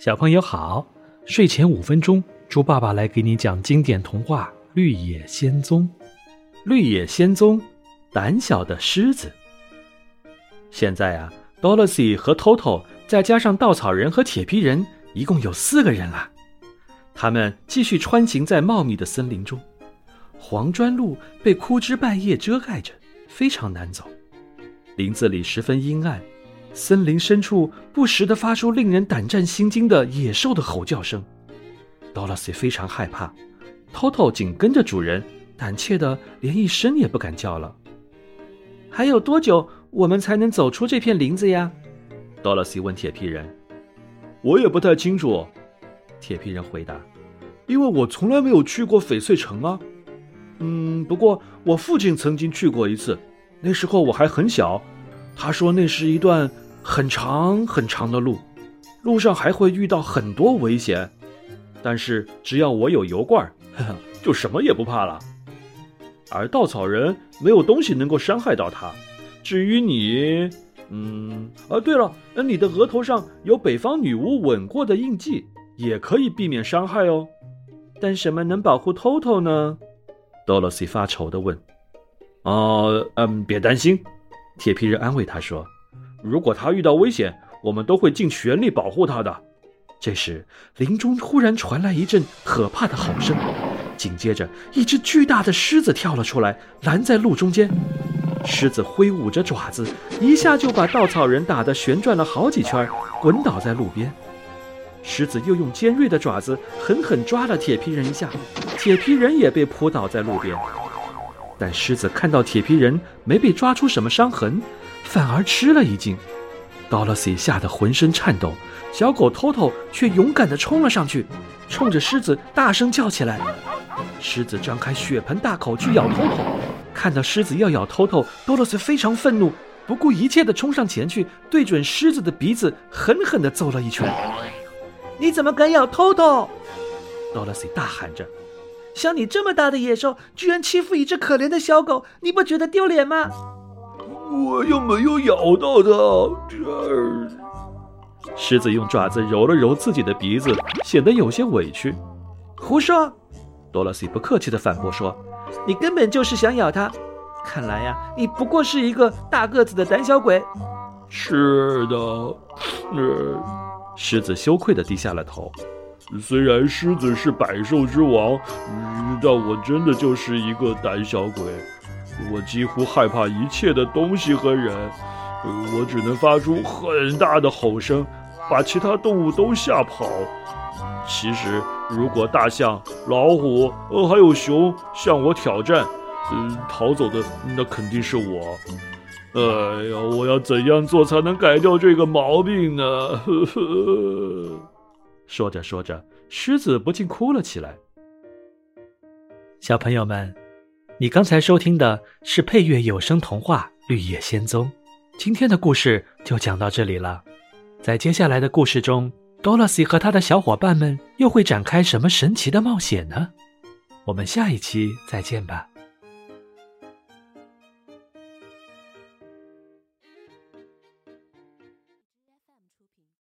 小朋友好，睡前五分钟，猪爸爸来给你讲经典童话《绿野仙踪》。绿野仙踪，胆小的狮子。现在啊，Dorothy 和 Toto 再加上稻草人和铁皮人，一共有四个人啦。他们继续穿行在茂密的森林中，黄砖路被枯枝败叶遮盖着，非常难走。林子里十分阴暗。森林深处不时地发出令人胆战心惊的野兽的吼叫声，Dorothy 非常害怕，Toto 紧跟着主人，胆怯的连一声也不敢叫了。还有多久我们才能走出这片林子呀？Dorothy 问铁皮人。我也不太清楚，铁皮人回答，因为我从来没有去过翡翠城啊。嗯，不过我父亲曾经去过一次，那时候我还很小。他说那是一段很长很长的路，路上还会遇到很多危险，但是只要我有油罐，就什么也不怕了。而稻草人没有东西能够伤害到他。至于你，嗯，啊，对了，你的额头上有北方女巫吻过的印记，也可以避免伤害哦。但什么能保护 Toto 呢？Dorothy 发愁地问。哦，嗯，别担心。铁皮人安慰他说：“如果他遇到危险，我们都会尽全力保护他的。”这时，林中忽然传来一阵可怕的吼声，紧接着，一只巨大的狮子跳了出来，拦在路中间。狮子挥舞着爪子，一下就把稻草人打得旋转了好几圈，滚倒在路边。狮子又用尖锐的爪子狠狠抓了铁皮人一下，铁皮人也被扑倒在路边。但狮子看到铁皮人没被抓出什么伤痕，反而吃了一惊。Dorothy 吓得浑身颤抖，小狗 Toto 却勇敢地冲了上去，冲着狮子大声叫起来。狮子张开血盆大口去咬 Toto，看到狮子要咬 Toto，Dorothy 非常愤怒，不顾一切地冲上前去，对准狮子的鼻子狠狠地揍了一拳。你怎么敢咬 Toto？Dorothy 大喊着。像你这么大的野兽，居然欺负一只可怜的小狗，你不觉得丢脸吗？我又没有咬到它。这狮子用爪子揉了揉自己的鼻子，显得有些委屈。胡说！多萝西不客气地反驳说：“你根本就是想咬它。看来呀，你不过是一个大个子的胆小鬼。”是的，狮子羞愧地低下了头。虽然狮子是百兽之王，但我真的就是一个胆小鬼。我几乎害怕一切的东西和人，我只能发出很大的吼声，把其他动物都吓跑。其实，如果大象、老虎，呃，还有熊向我挑战，嗯，逃走的那肯定是我。哎呀，我要怎样做才能改掉这个毛病呢？呵呵。说着说着，狮子不禁哭了起来。小朋友们，你刚才收听的是配乐有声童话《绿野仙踪》，今天的故事就讲到这里了。在接下来的故事中，Dorothy 和他的小伙伴们又会展开什么神奇的冒险呢？我们下一期再见吧。